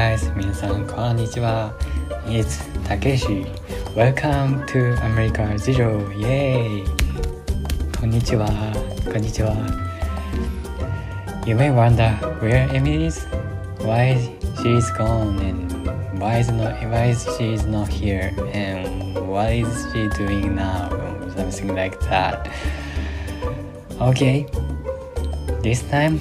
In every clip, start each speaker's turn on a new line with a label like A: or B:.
A: guys, 皆さんこんにちは。It's Takeshi. Welcome to America Jijo. Yay! こんにちは。こんにちは。You may wonder where Emi is, why she's gone, and why is not why she's not here, and what is she doing now, something like that. Okay. This time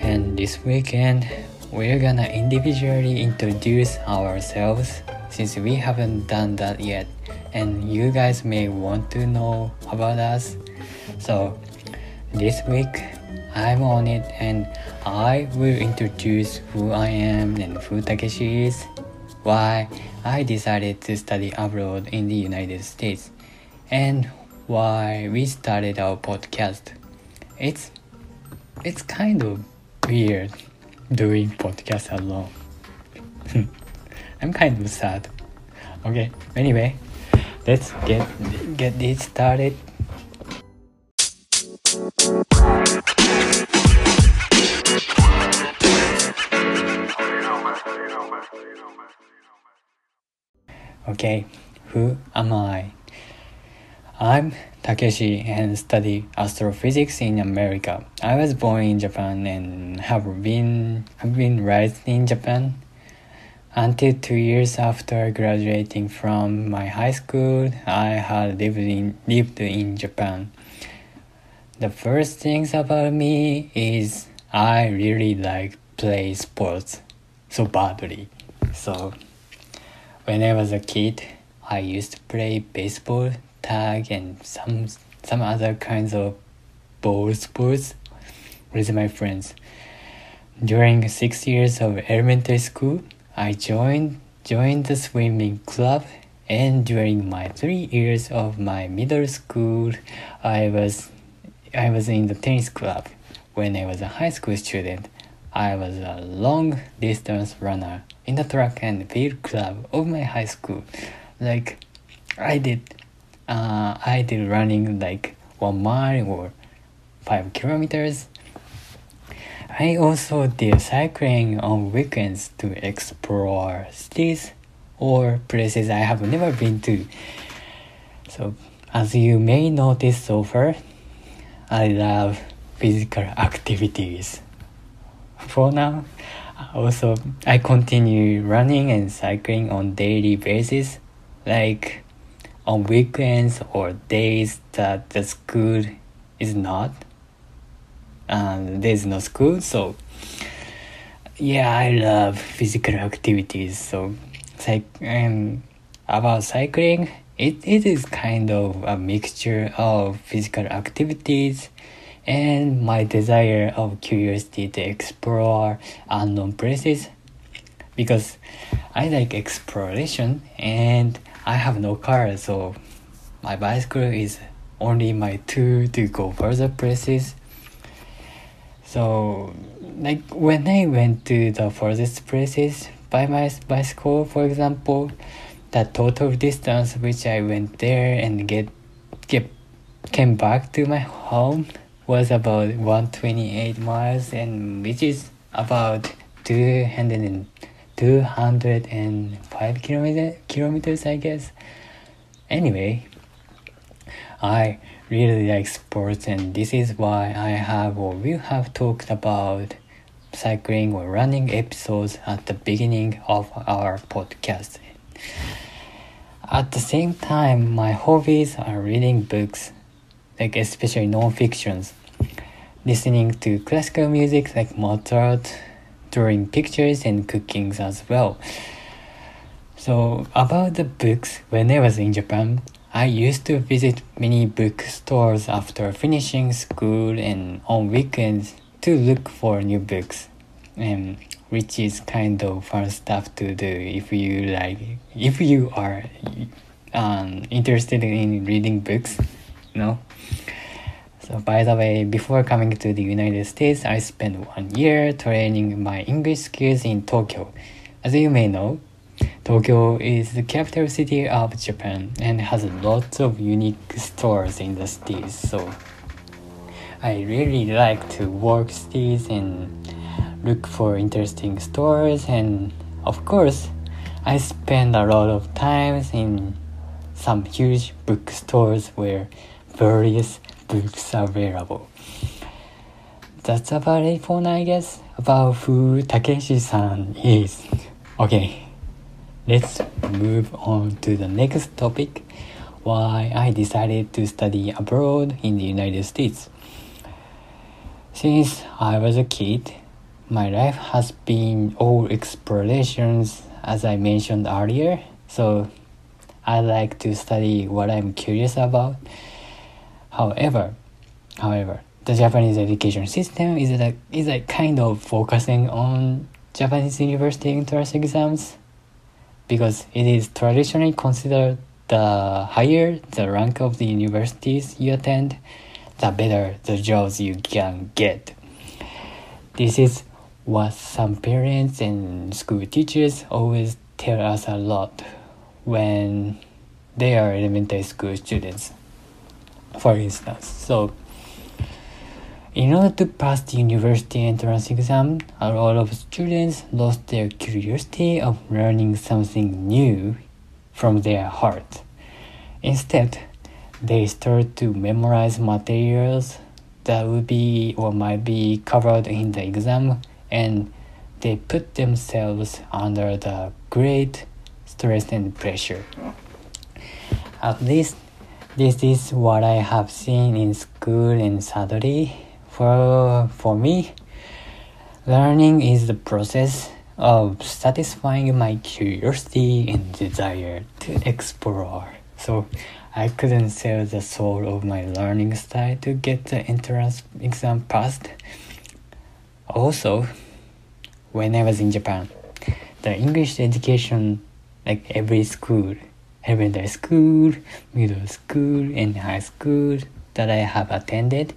A: and this weekend we're gonna individually introduce ourselves since we haven't done that yet and you guys may want to know about us. So this week i'm on it and i will introduce who i am and who takeshi is why i decided to study abroad in the united states and why we started our podcast. It's it's kind of weird doing podcast alone. I'm kind of sad. Okay, anyway, let's get get this started. Okay, who am I? I'm Takeshi and study astrophysics in America. I was born in Japan and have been have been raised in Japan until two years after graduating from my high school. I had lived in lived in Japan. The first things about me is I really like play sports so badly. So when I was a kid, I used to play baseball tag and some some other kinds of ball sports with my friends. During six years of elementary school, I joined joined the swimming club, and during my three years of my middle school, I was I was in the tennis club. When I was a high school student, I was a long distance runner in the track and field club of my high school. Like I did uh, I did running like one mile or five kilometers. I also did cycling on weekends to explore cities or places I have never been to. So, as you may notice so far, I love physical activities. For now, also I continue running and cycling on daily basis, like on weekends or days that the school is not. And there's no school so yeah i love physical activities. So like um, about cycling it, it is kind of a mixture of physical activities and my desire of curiosity to explore unknown places because i like exploration and I have no car, so my bicycle is only my tool to go further places. So, like when I went to the furthest places by my bicycle, for example, the total distance which I went there and get get came back to my home was about 128 miles, and which is about 200 205 kilometer, kilometers, I guess. Anyway, I really like sports, and this is why I have or will have talked about cycling or running episodes at the beginning of our podcast. At the same time, my hobbies are reading books, like especially non-fictions, listening to classical music like Mozart, drawing pictures and cookings as well. So about the books, when I was in Japan, I used to visit many bookstores after finishing school and on weekends to look for new books, and which is kind of fun stuff to do if you like if you are um, interested in reading books, you know. So by the way, before coming to the United States, I spent one year training my English skills in Tokyo. As you may know, Tokyo is the capital city of Japan and has lots of unique stores in the cities. So I really like to walk cities and look for interesting stores and Of course, I spend a lot of times in some huge bookstores where various books available. That's about it for now, I guess, about who Takeshi-san is. Okay, let's move on to the next topic, why I decided to study abroad in the United States. Since I was a kid, my life has been all explorations as I mentioned earlier, so I like to study what I'm curious about. However, however, the Japanese education system is like is like kind of focusing on Japanese university entrance exams because it is traditionally considered the higher the rank of the universities you attend, the better the jobs you can get. This is what some parents and school teachers always tell us a lot when they are elementary school students, for instance. So, in order to pass the university entrance exam, a lot of students lost their curiosity of learning something new from their heart. Instead, they start to memorize materials that would be or might be covered in the exam and they put themselves under the great stress and pressure. At least this is what I have seen in school and sadly for for me learning is the process of satisfying my curiosity and desire to explore. So I couldn't sell the soul of my learning style to get the entrance exam passed. Also, when I was in Japan, the English education, like every school, elementary school, middle school, and high school that I have attended,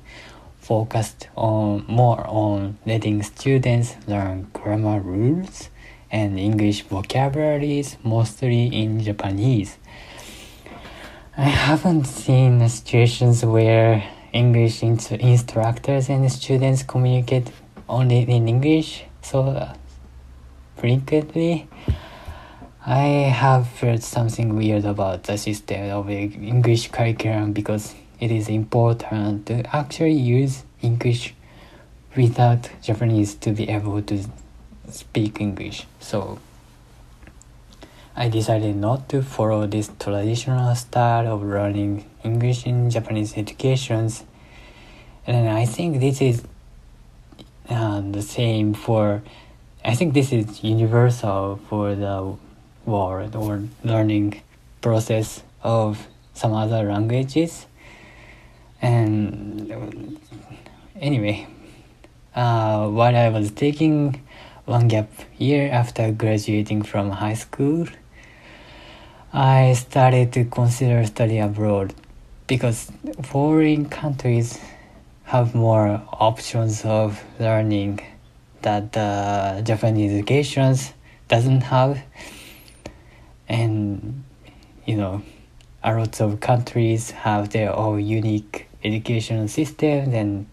A: focused on more on letting students learn grammar rules and English vocabularies, mostly in Japanese. I haven't seen situations where English instructors and students communicate only in English so frequently. I have heard something weird about the system of English curriculum because it is important to actually use English without Japanese to be able to speak English. So I decided not to follow this traditional style of learning English in Japanese educations. And I think this is uh, the same for I think this is universal for the world or learning process of some other languages. And anyway uh, while I was taking one gap year after graduating from high school I started to consider study abroad because foreign countries have more options of learning that the Japanese education doesn't have you know a lot of countries have their own unique educational system and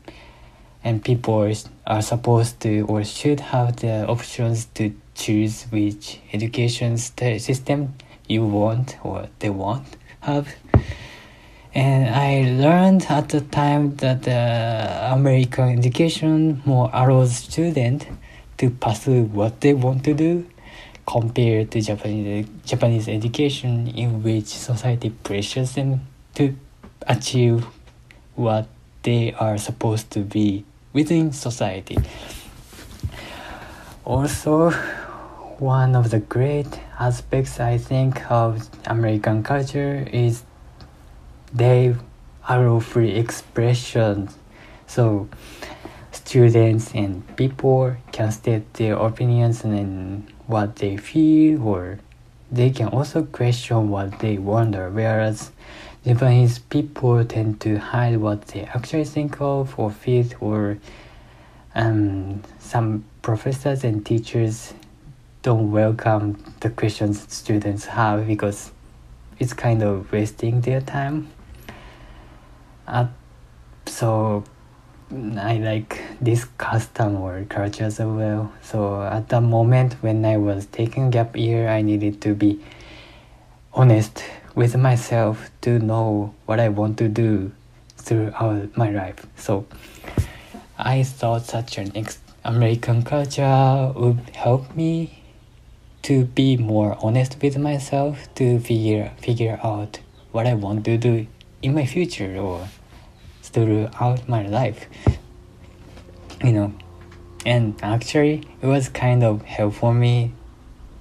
A: and people are supposed to or should have the options to choose which education system you want or they want have. And I learned at the time that the American education more allows students to pursue what they want to do compared to Japanese Japanese education in which society pressures them to achieve what they are supposed to be within society. Also, one of the great aspects I think of American culture is they allow free expression so students and people can state their opinions and what they feel or they can also question what they wonder whereas japanese people tend to hide what they actually think of or feel or um, some professors and teachers don't welcome the questions students have because it's kind of wasting their time. Uh, so I like this custom or culture as well. So at the moment when I was taking gap year, I needed to be honest with myself to know what I want to do throughout my life. So I thought such an ex- American culture would help me to be more honest with myself to figure figure out what I want to do in my future or throughout my life. You know, and actually, it was kind of helpful for me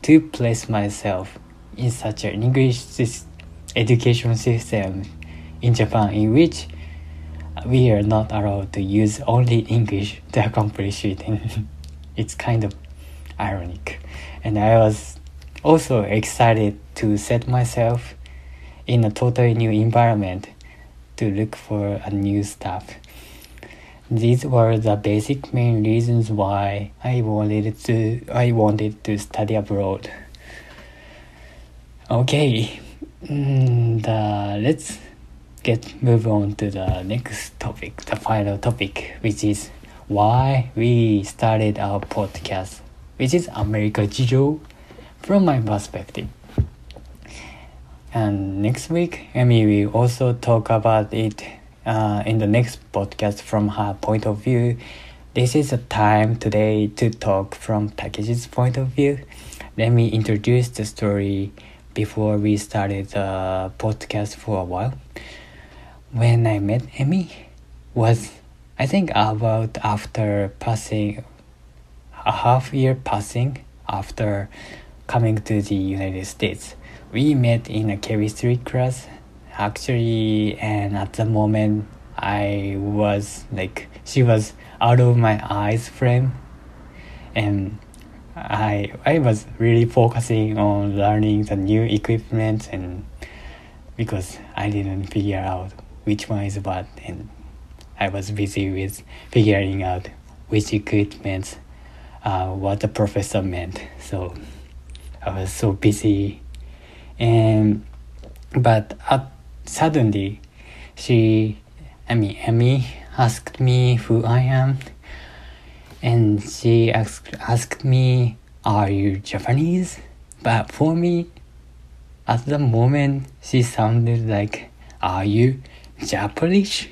A: to place myself in such an English education system in Japan, in which we are not allowed to use only English to accomplish it. It's kind of ironic. And I was also excited to set myself in a totally new environment to look for a new stuff. These were the basic main reasons why I wanted to I wanted to study abroad. Okay, mm, the, let's get move on to the next topic, the final topic, which is why we started our podcast, which is America Jijo from my perspective. And next week, Emi will also talk about it uh, in the next podcast from her point of view. This is a time today to talk from Takeshi's point of view. Let me introduce the story before we started the podcast for a while. When I met Emi was I think about after passing a half year passing after coming to the United States we met in a chemistry class. Actually and at the moment i was like she was out of my eyes frame. And i i was really focusing on learning the new equipment and because i didn't figure out which one is what and i was busy with figuring out which equipment uh, what the professor meant. So i was so busy and but uh, suddenly she i mean Emi asked me who i am. And she asked asked me are you japanese? But for me at the moment she sounded like are you japanese?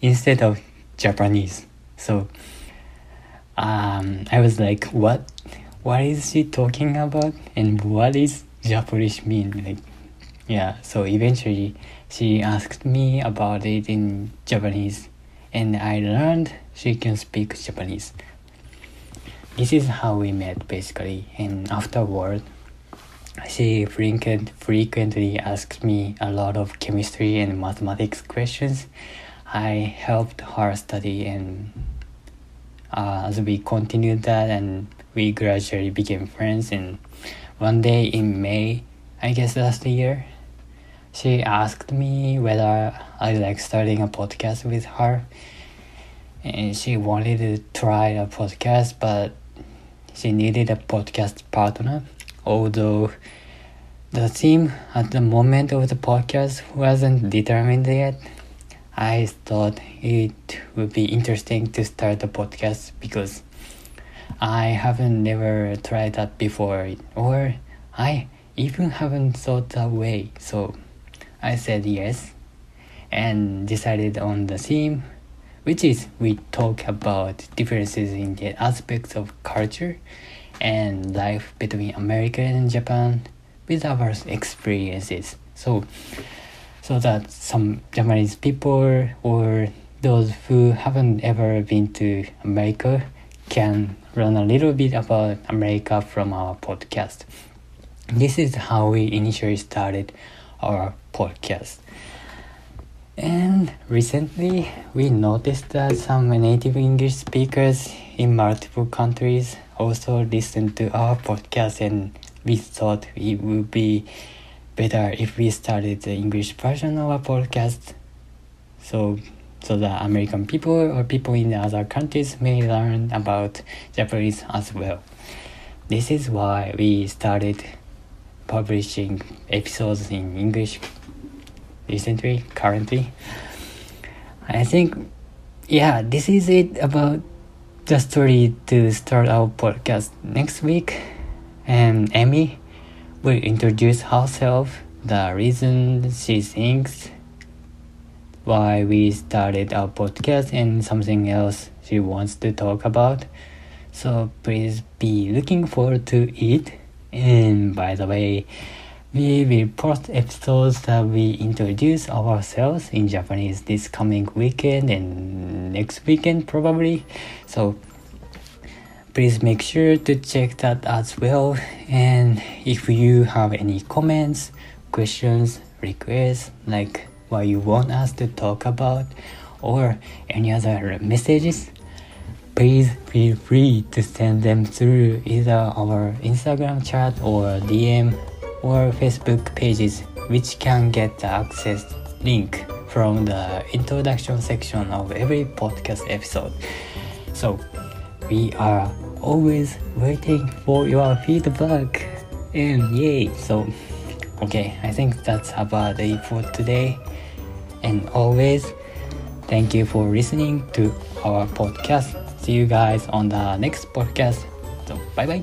A: instead of japanese. So um, i was like what? What is she talking about? And what is Japanese mean like yeah so eventually she asked me about it in Japanese and I learned she can speak Japanese. This is how we met basically and afterward she frequent, frequently asked me a lot of chemistry and mathematics questions. I helped her study and uh, as we continued that and we gradually became friends and one day in May, I guess last year, she asked me whether I like starting a podcast with her. And she wanted to try a podcast, but she needed a podcast partner. Although the theme at the moment of the podcast wasn't determined yet, I thought it would be interesting to start a podcast because I haven't never tried that before, or I even haven't thought that way. So I said yes and decided on the theme, which is we talk about differences in the aspects of culture and life between America and Japan with our experiences. So, so that some Japanese people or those who haven't ever been to America can learn a little bit about America from our podcast. This is how we initially started our podcast. And recently, we noticed that some native English speakers in multiple countries also listen to our podcast, and we thought it would be better if we started the English version of our podcast. So so that American people or people in other countries may learn about Japanese as well. This is why we started publishing episodes in English recently, currently. I think yeah, this is it about the story to start our podcast next week. And Emi will introduce herself, the reason she thinks why we started our podcast and something else she wants to talk about. So please be looking forward to it. And by the way, we will post episodes that we introduce ourselves in Japanese this coming weekend and next weekend probably. So please make sure to check that as well. And if you have any comments, questions, requests, like what you want us to talk about, or any other messages, please feel free to send them through either our Instagram chat or DM or Facebook pages, which can get the access link from the introduction section of every podcast episode. So, we are always waiting for your feedback. And yay! So, okay, I think that's about it for today. And always, thank you for listening to our podcast. See you guys on the next podcast. So, bye bye.